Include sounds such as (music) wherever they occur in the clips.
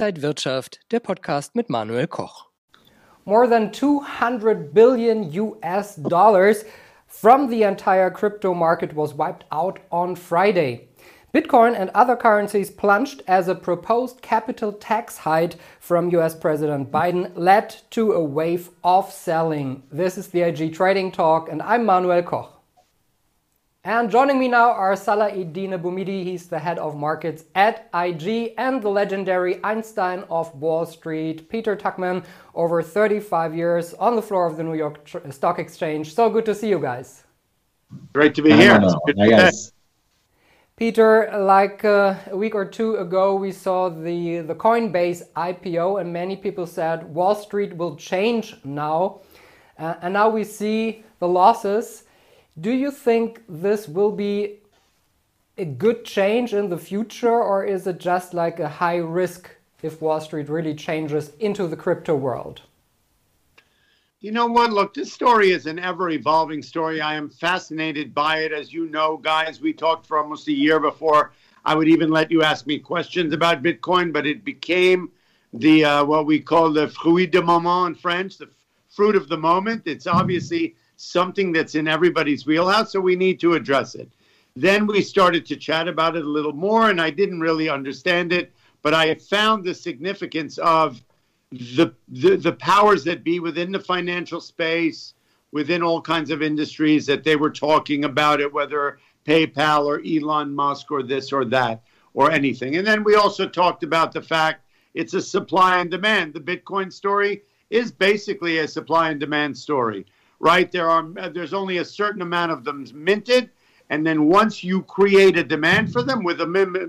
Inside Wirtschaft, der Podcast mit Manuel Koch. More than 200 billion US dollars from the entire crypto market was wiped out on Friday. Bitcoin and other currencies plunged as a proposed capital tax hike from US President Biden led to a wave of selling. This is the IG Trading Talk, and I'm Manuel Koch. And joining me now are Salah Eddine Bouhmidi, he's the head of markets at IG, and the legendary Einstein of Wall Street, Peter Tuchman, over 35 years on the floor of the New York Stock Exchange. So good to see you guys. Great to be here. Hi, guys. Peter, like uh, a week or two ago, we saw the, the Coinbase IPO, and many people said Wall Street will change now. Uh, and now we see the losses. Do you think this will be a good change in the future, or is it just like a high risk if Wall Street really changes into the crypto world? You know what? Look, this story is an ever evolving story. I am fascinated by it. As you know, guys, we talked for almost a year before I would even let you ask me questions about Bitcoin, but it became the uh, what we call the fruit de moment in French, the fruit of the moment. It's obviously something that's in everybody's wheelhouse, so we need to address it. Then we started to chat about it a little more, and I didn't really understand it, but I found the significance of the, the, the powers that be within the financial space, within all kinds of industries, that they were talking about it, whether PayPal or Elon Musk or this or that or anything. And then we also talked about the fact it's a supply and demand. The Bitcoin story is basically a supply and demand story right? There are there's only a certain amount of them minted, and then once you create a demand for them with a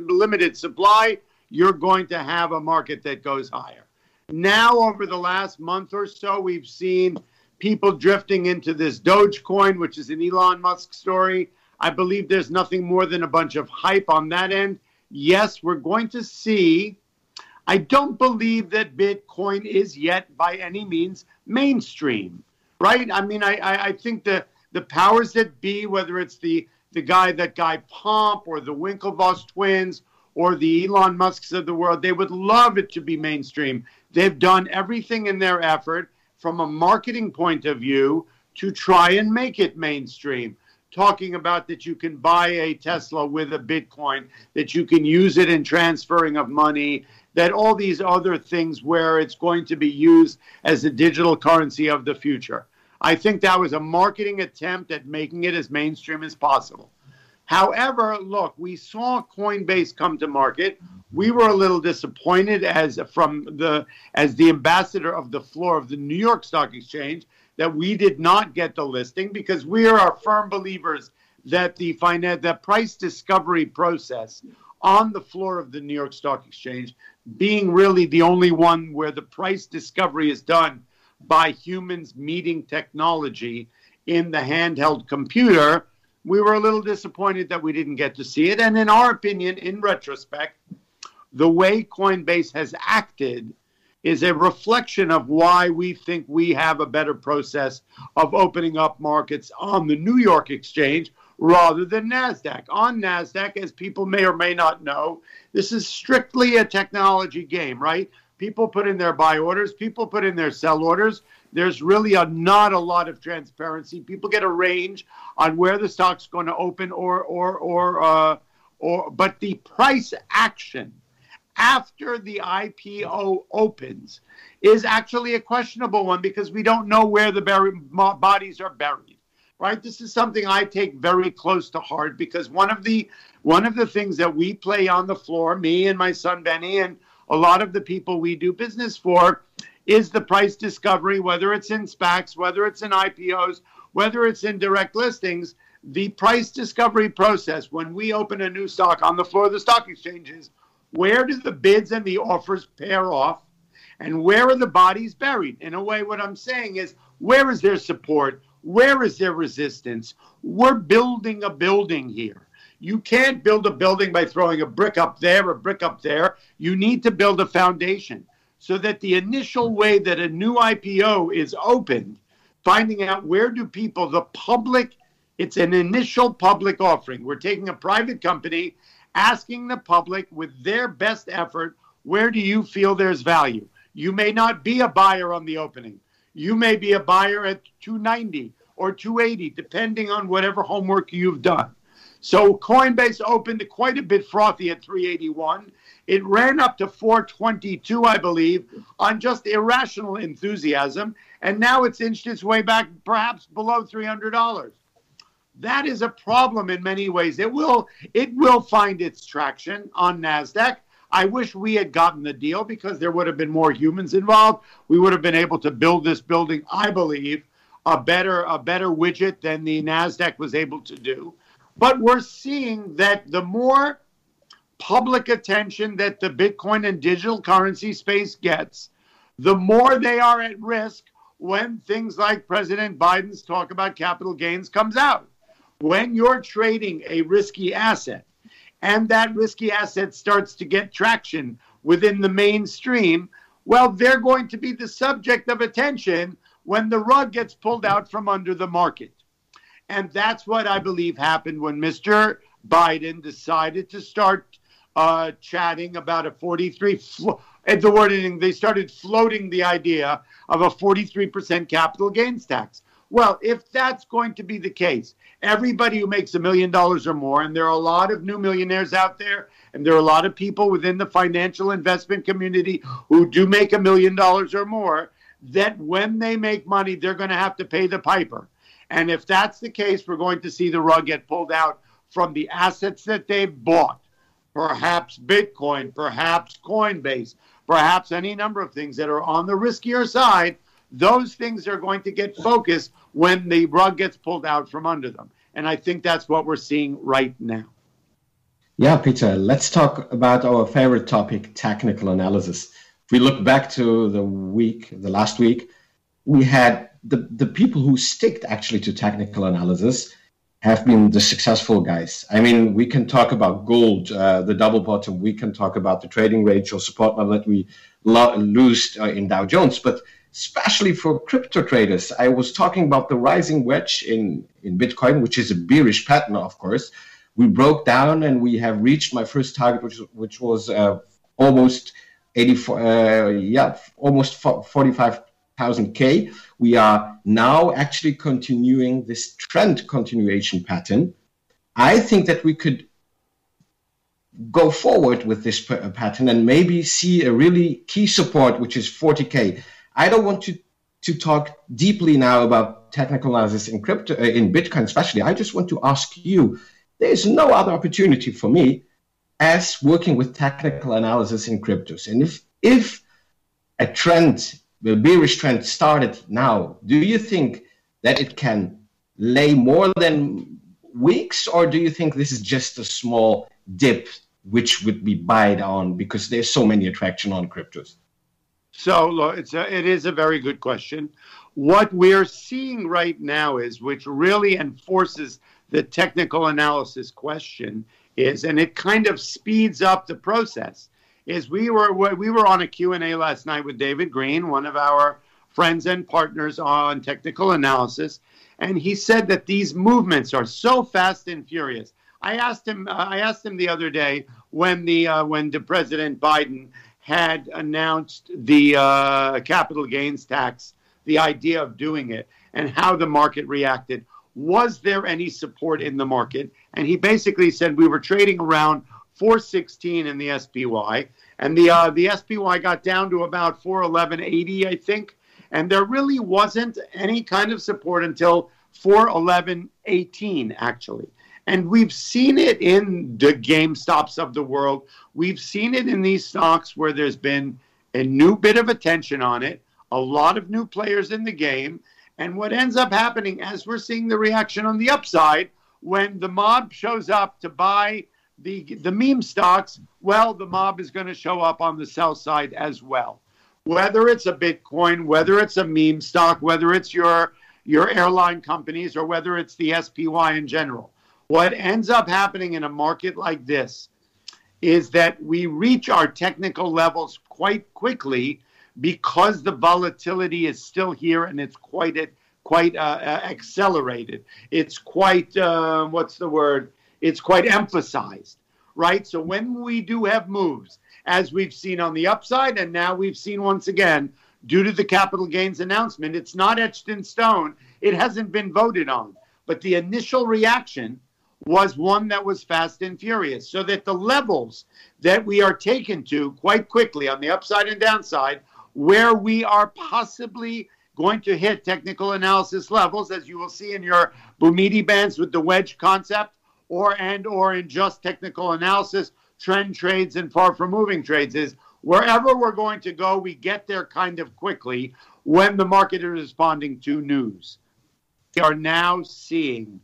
limited supply, you're going to have a market that goes higher. Now, over the last month or so, we've seen people drifting into this Dogecoin, which is an Elon Musk story. I believe there's nothing more than a bunch of hype on that end. Yes, we're going to see. I don't believe that Bitcoin is yet by any means mainstream right? I mean, I, I, I think the the powers that be, whether it's the the guy that Guy Pomp or the Winklevoss twins or the Elon Musks of the world, they would love it to be mainstream. They've done everything in their effort from a marketing point of view to try and make it mainstream. Talking about that you can buy a Tesla with a Bitcoin, that you can use it in transferring of money, that all these other things where it's going to be used as a digital currency of the future. I think that was a marketing attempt at making it as mainstream as possible. However, look, we saw Coinbase come to market. We were a little disappointed as from the as the ambassador of the floor of the New York Stock Exchange that we did not get the listing because we are firm believers that the finance the price discovery process on the floor of the New York Stock Exchange being really the only one where the price discovery is done by humans meeting technology in the handheld computer, we were a little disappointed that we didn't get to see it. And in our opinion, in retrospect, the way Coinbase has acted is a reflection of why we think we have a better process of opening up markets on the New York exchange rather than NASDAQ. On NASDAQ, as people may or may not know, this is strictly a technology game, right? People put in their buy orders, people put in their sell orders. There's really a, not a lot of transparency. People get a range on where the stock's going to open or or or uh, or but the price action after the IPO opens is actually a questionable one because we don't know where the bodies are buried. Right? This is something I take very close to heart because one of the one of the things that we play on the floor, me and my son Benny and a lot of the people we do business for is the price discovery, whether it's in SPACs, whether it's in IPOs, whether it's in direct listings. The price discovery process, when we open a new stock on the floor of the stock exchanges, where do the bids and the offers pair off? And where are the bodies buried? In a way, what I'm saying is, where is their support? Where is their resistance? We're building a building here. You can't build a building by throwing a brick up there, a brick up there. You need to build a foundation so that the initial way that a new IPO is opened, finding out where do people, the public, it's an initial public offering. We're taking a private company, asking the public with their best effort, Where do you feel there's value? You may not be a buyer on the opening. You may be a buyer at 290 or 280, depending on whatever homework you've done. So Coinbase opened quite a bit frothy at 381. It ran up to 422, I believe, on just irrational enthusiasm, and now it's inched its way back perhaps below $300. That is a problem in many ways. It will it will find its traction on Nasdaq. I wish we had gotten the deal because there would have been more humans involved. We would have been able to build this building, I believe, a better a better widget than the Nasdaq was able to do. But we're seeing that the more public attention that the Bitcoin and digital currency space gets, the more they are at risk when things like President Biden's talk about capital gains comes out. When you're trading a risky asset and that risky asset starts to get traction within the mainstream, well, they're going to be the subject of attention when the rug gets pulled out from under the market. And that's what I believe happened when Mr. Biden decided to start uh, chatting about a 43. Flo- at the wording, they started floating the idea of a 43% capital gains tax. Well, if that's going to be the case, everybody who makes a million dollars or more, and there are a lot of new millionaires out there, and there are a lot of people within the financial investment community who do make a million dollars or more, that when they make money, they're going to have to pay the piper. And if that's the case, we're going to see the rug get pulled out from the assets that they've bought. Perhaps Bitcoin, perhaps Coinbase, perhaps any number of things that are on the riskier side. Those things are going to get focused when the rug gets pulled out from under them. And I think that's what we're seeing right now. Yeah, Peter, let's talk about our favorite topic, technical analysis. If we look back to the week, the last week, we had the, the people who sticked actually to technical analysis have been the successful guys. I mean, we can talk about gold, uh, the double bottom. We can talk about the trading range or support level that we lo- uh, in Dow Jones. But especially for crypto traders, I was talking about the rising wedge in, in Bitcoin, which is a bearish pattern, of course. We broke down and we have reached my first target, which, which was uh, almost 84, uh, yeah, almost 45 1000K, we are now actually continuing this trend continuation pattern. I think that we could go forward with this pattern and maybe see a really key support, which is 40K. I don't want to, to talk deeply now about technical analysis in crypto, uh, in Bitcoin especially. I just want to ask you, there's no other opportunity for me as working with technical analysis in cryptos. And if, if a trend the bearish trend started now, do you think that it can lay more than weeks, or do you think this is just a small dip which would be buyed on because there's so many attraction on cryptos? So it's a, it is a very good question. What we're seeing right now is, which really enforces the technical analysis question, is, and it kind of speeds up the process is we were we were on a Q&A last night with David Green, one of our friends and partners on technical analysis, and he said that these movements are so fast and furious. I asked him uh, I asked him the other day when the uh, when the President Biden had announced the uh, capital gains tax, the idea of doing it, and how the market reacted. Was there any support in the market? And he basically said we were trading around 416 in the SPY, and the uh, the SPY got down to about 411.80, I think, and there really wasn't any kind of support until 411.18 actually. And we've seen it in the GameStops of the world. We've seen it in these stocks where there's been a new bit of attention on it, a lot of new players in the game. And what ends up happening as we're seeing the reaction on the upside when the mob shows up to buy the the meme stocks, well, the mob is going to show up on the sell side as well. Whether it's a Bitcoin, whether it's a meme stock, whether it's your your airline companies, or whether it's the SPY in general. What ends up happening in a market like this is that we reach our technical levels quite quickly because the volatility is still here and it's quite quite uh, uh, accelerated. It's quite uh, what's the word? it's quite emphasized, right? So when we do have moves as we've seen on the upside, and now we've seen once again, due to the capital gains announcement, it's not etched in stone. It hasn't been voted on. But the initial reaction was one that was fast and furious. So that the levels that we are taken to quite quickly on the upside and downside, where we are possibly going to hit technical analysis levels, as you will see in your Bumidi bands with the wedge concept, or and or in just technical analysis, trend trades and far from moving trades is wherever we're going to go, we get there kind of quickly when the market is responding to news. We are now seeing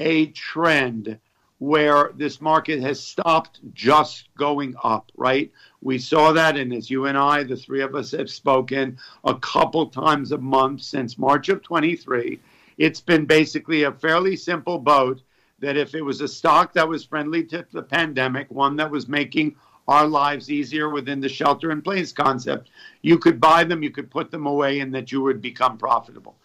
a trend where this market has stopped just going up, right? We saw that, and as you and I, the three of us, have spoken a couple times a month since March of 23. It's been basically a fairly simple boat that if it was a stock that was friendly to the pandemic, one that was making our lives easier within the shelter in place concept, you could buy them, you could put them away, and that you would become profitable.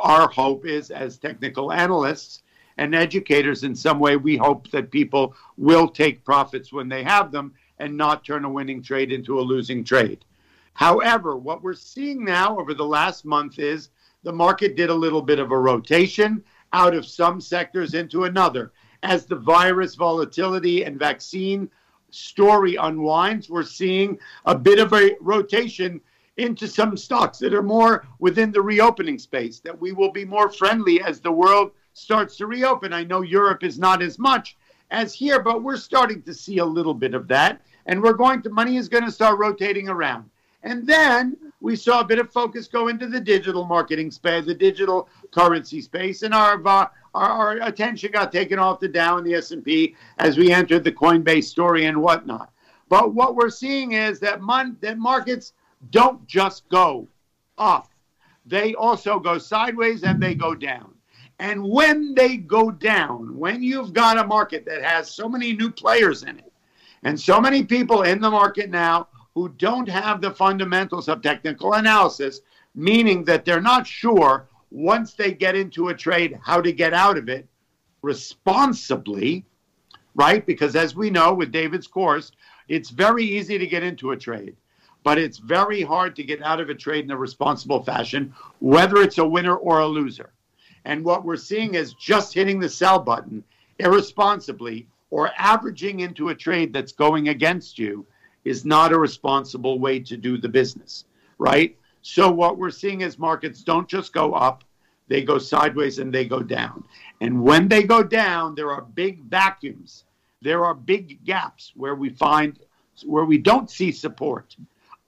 Our hope is, as technical analysts, and educators in some way, we hope that people will take profits when they have them and not turn a winning trade into a losing trade. However, what we're seeing now over the last month is the market did a little bit of a rotation out of some sectors into another. As the virus volatility and vaccine story unwinds, we're seeing a bit of a rotation into some stocks that are more within the reopening space, that we will be more friendly as the world starts to reopen. I know Europe is not as much as here, but we're starting to see a little bit of that. And we're going to, money is going to start rotating around. And then we saw a bit of focus go into the digital marketing space, the digital currency space, and our, our, our attention got taken off the Dow and the S&P as we entered the Coinbase story and whatnot. But what we're seeing is that, mon- that markets don't just go up; they also go sideways and they go down. And when they go down, when you've got a market that has so many new players in it, and so many people in the market now who don't have the fundamentals of technical analysis, meaning that they're not sure once they get into a trade how to get out of it responsibly, right? Because as we know with David's course, it's very easy to get into a trade, but it's very hard to get out of a trade in a responsible fashion, whether it's a winner or a loser. And what we're seeing is just hitting the sell button irresponsibly or averaging into a trade that's going against you is not a responsible way to do the business, right? So what we're seeing is markets don't just go up, they go sideways and they go down. And when they go down, there are big vacuums. There are big gaps where we find where we don't see support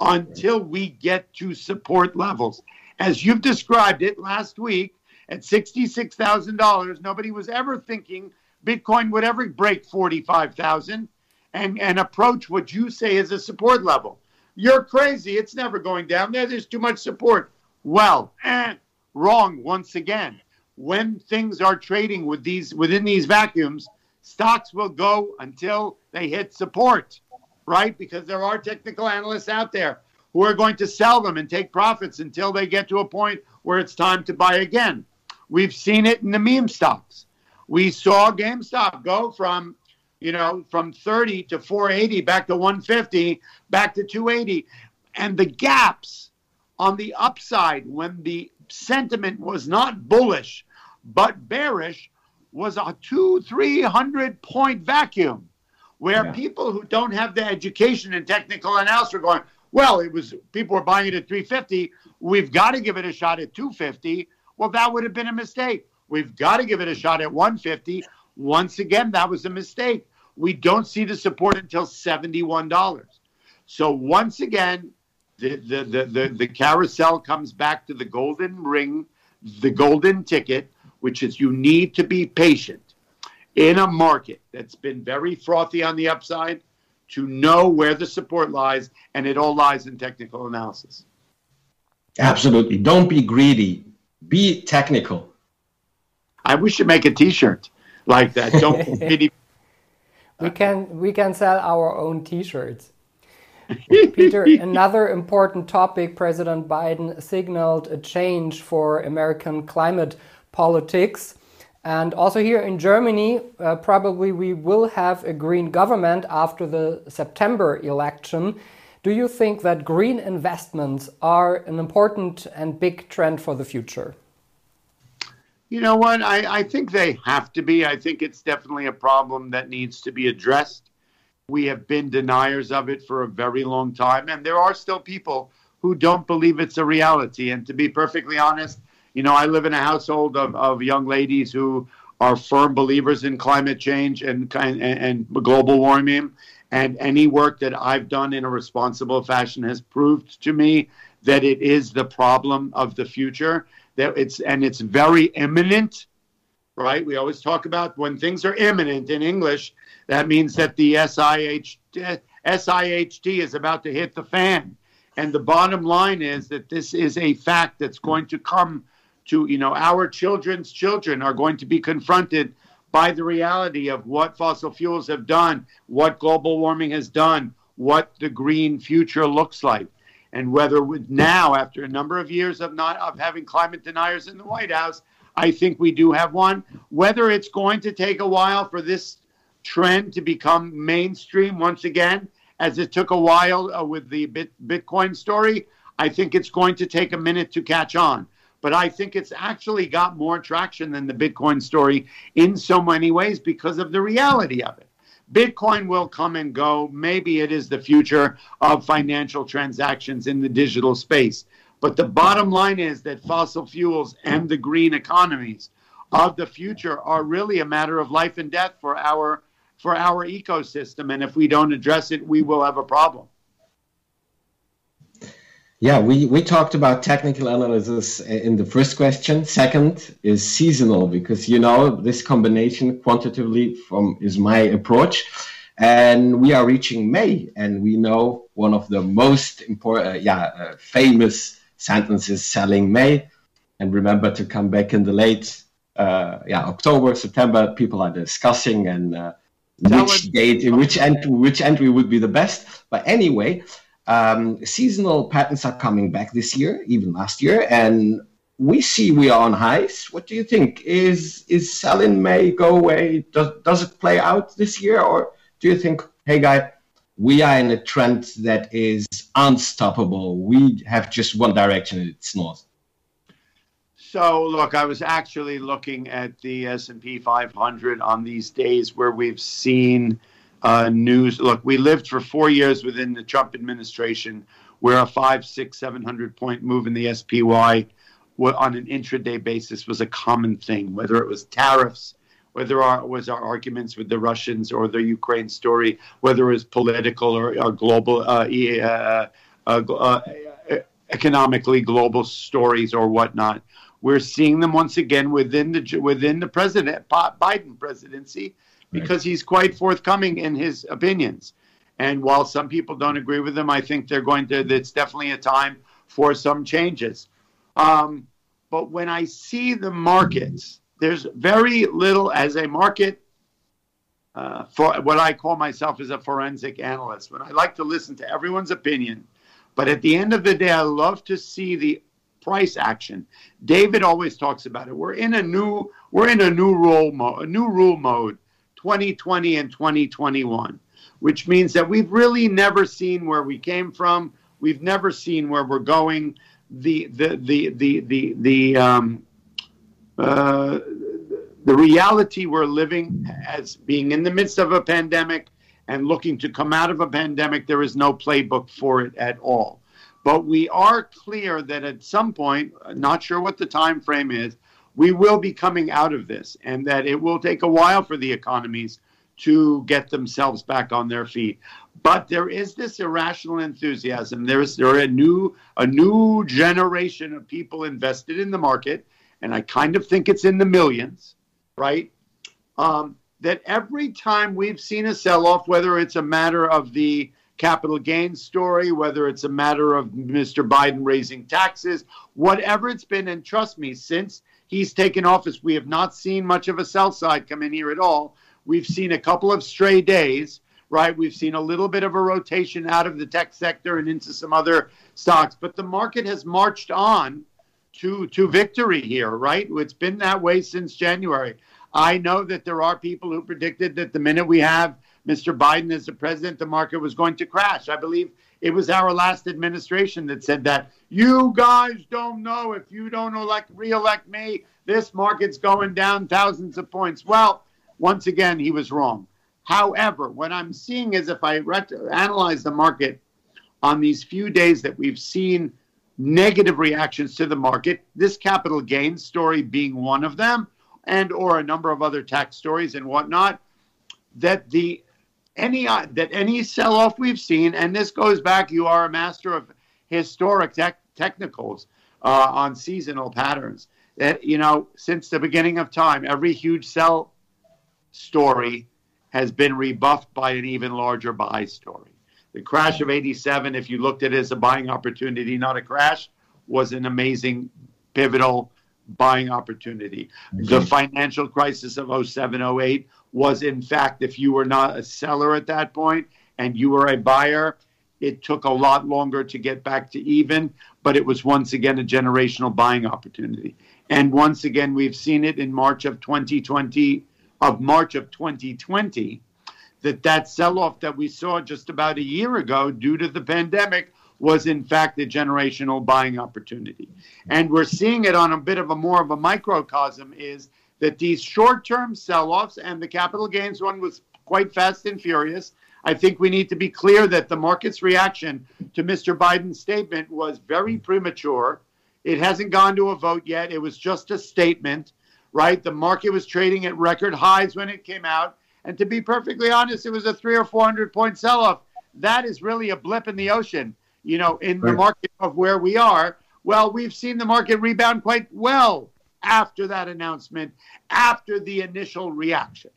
until we get to support levels. As you've described it last week, at $66,000, nobody was ever thinking Bitcoin would ever break 45,000 and, and approach what you say is a support level. You're crazy. It's never going down there. There's too much support. Well, eh, wrong once again. When things are trading with these within these vacuums, stocks will go until they hit support, right? Because there are technical analysts out there who are going to sell them and take profits until they get to a point where it's time to buy again. We've seen it in the meme stocks. We saw GameStop go from, you know, from 30 to 480 back to 150, back to 280. And the gaps on the upside when the sentiment was not bullish but bearish was a two, 300 point vacuum where yeah. people who don't have the education and technical analysis are going, well, it was people were buying it at 350. We've got to give it a shot at 250. Well, that would have been a mistake. We've got to give it a shot at 150. Once again, that was a mistake. We don't see the support until $71. So once again, the, the, the, the, the carousel comes back to the golden ring, the golden ticket, which is you need to be patient in a market that's been very frothy on the upside to know where the support lies, and it all lies in technical analysis. Absolutely. Don't be greedy be technical. I wish to make a T-shirt like that. Don't (laughs) we can we can sell our own T-shirts. Peter, (laughs) another important topic. President Biden signaled a change for American climate politics. And also here in Germany, uh, probably we will have a green government after the September election. Do you think that green investments are an important and big trend for the future? You know what? I, I think they have to be. I think it's definitely a problem that needs to be addressed. We have been deniers of it for a very long time, and there are still people who don't believe it's a reality. And to be perfectly honest, you know, I live in a household of, of young ladies who are firm believers in climate change and, and, and global warming. And any work that I've done in a responsible fashion has proved to me that it is the problem of the future. That it's and it's very imminent, right? We always talk about when things are imminent in English. That means that the SIH, SIHT is about to hit the fan. And the bottom line is that this is a fact that's going to come to you know our children's children are going to be confronted by the reality of what fossil fuels have done, what global warming has done, what the green future looks like, and whether with now, after a number of years of not of having climate deniers in the White House, I think we do have one. Whether it's going to take a while for this trend to become mainstream once again, as it took a while uh, with the Bitcoin story, I think it's going to take a minute to catch on but I think it's actually got more traction than the Bitcoin story in so many ways because of the reality of it. Bitcoin will come and go. Maybe it is the future of financial transactions in the digital space. But the bottom line is that fossil fuels and the green economies of the future are really a matter of life and death for our for our ecosystem and if we don't address it we will have a problem. Yeah, we, we talked about technical analysis in the first question. Second is seasonal because you know this combination quantitatively from is my approach, and we are reaching May, and we know one of the most important, uh, yeah, uh, famous sentences selling May, and remember to come back in the late, uh, yeah, October, September. People are discussing and uh, which date, which entry, which entry would be the best. But anyway um, seasonal patterns are coming back this year, even last year, and we see we are on highs. What do you think? Is is selling May go away? Does does it play out this year, or do you think, hey guy, we are in a trend that is unstoppable. We have just one direction, and it's north. So look, I was actually looking at the S and P 500 on these days where we've seen uh, news. Look, we lived for four years within the Trump administration where a five, six, seven hundred point move in the SPY on an intraday basis was a common thing, whether it was tariffs, whether it was our arguments with the Russians or the Ukraine story, whether it was political or, or global, uh, uh, uh, uh, economically global stories or whatnot. We're seeing them once again within the within the president Biden presidency because he's quite forthcoming in his opinions. And while some people don't agree with him, I think they're going to. It's definitely a time for some changes. Um, but when I see the markets, there's very little as a market. Uh, for what I call myself as a forensic analyst, when I like to listen to everyone's opinion, but at the end of the day, I love to see the price action. David always talks about it. We're in a new we're in a new rule mode, a new rule mode 2020 and 2021, which means that we've really never seen where we came from. We've never seen where we're going. The the the the the the um, uh, the reality we're living as being in the midst of a pandemic and looking to come out of a pandemic, there is no playbook for it at all. But we are clear that at some point, not sure what the time frame is, we will be coming out of this and that it will take a while for the economies to get themselves back on their feet. But there is this irrational enthusiasm. There is there a new a new generation of people invested in the market, and I kind of think it's in the millions, right? Um, that every time we've seen a sell-off, whether it's a matter of the capital gains story, whether it's a matter of Mr. Biden raising taxes, whatever it's been, and trust me, since he's taken office. We have not seen much of a sell side come in here at all. We've seen a couple of stray days, right? We've seen a little bit of a rotation out of the tech sector and into some other stocks, but the market has marched on to to victory here, right? It's been that way since January. I know that there are people who predicted that the minute we have Mr. Biden as the president, the market was going to crash. I believe it was our last administration that said that. You guys don't know if you don't elect reelect me, this market's going down thousands of points. Well, once again, he was wrong. However, what I'm seeing is if I analyze the market on these few days that we've seen negative reactions to the market, this capital gains story being one of them, and or a number of other tax stories and whatnot, that the any uh, that any sell-off we've seen, and this goes back, you are a master of historic tech, technicals uh, on seasonal patterns. That you know, since the beginning of time, every huge sell story has been rebuffed by an even larger buy story. The crash of 87, if you looked at it as a buying opportunity, not a crash, was an amazing, pivotal buying opportunity. The financial crisis of 07, 08 was, in fact, if you were not a seller at that point and you were a buyer, it took a lot longer to get back to even, but it was once again a generational buying opportunity. And once again, we've seen it in March of 2020, of March of 2020, that that sell-off that we saw just about a year ago due to the pandemic was in fact a generational buying opportunity. And we're seeing it on a bit of a more of a microcosm is that these short-term sell-offs and the capital gains one was quite fast and furious. I think we need to be clear that the market's reaction to Mr. Biden's statement was very premature. It hasn't gone to a vote yet. It was just a statement, right? The market was trading at record highs when it came out. And to be perfectly honest, it was a three or 400 point sell off. That is really a blip in the ocean, you know, in right. the market of where we are. Well, we've seen the market rebound quite well after that announcement, after the initial reaction.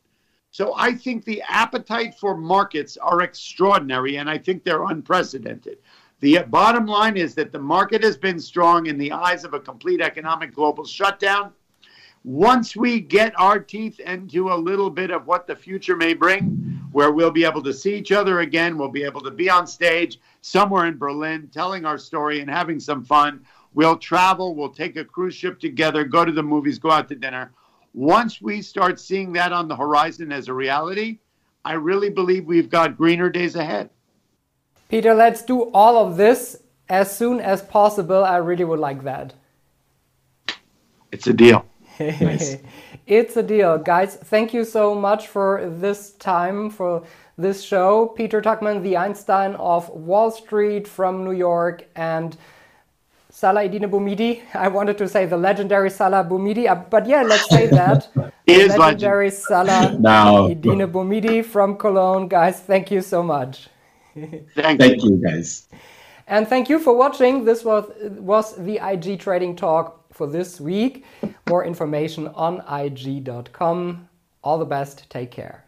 So I think the appetite for markets are extraordinary, and I think they're unprecedented. The bottom line is that the market has been strong in the eyes of a complete economic global shutdown once we get our teeth into a little bit of what the future may bring, where we'll be able to see each other again, we'll be able to be on stage somewhere in Berlin telling our story and having some fun. We'll travel, we'll take a cruise ship together, go to the movies, go out to dinner. Once we start seeing that on the horizon as a reality, I really believe we've got greener days ahead. Peter, let's do all of this as soon as possible. I really would like that. It's a deal nice. (laughs) it's a deal. Guys, thank you so much for this time, for this show. Peter Tuchman, the Einstein of Wall Street from New York, and Salah-Eddine Bouhmidi. I wanted to say the legendary Salah Bouhmidi, uh, but yeah, let's say that. (laughs) legendary legend. Salah now. Eddine Bouhmidi from Cologne. Guys, thank you so much. (laughs) thank, thank you, guys. And thank you for watching. This was, was the IG Trading Talk for this week. More information on IG.com. All the best. Take care.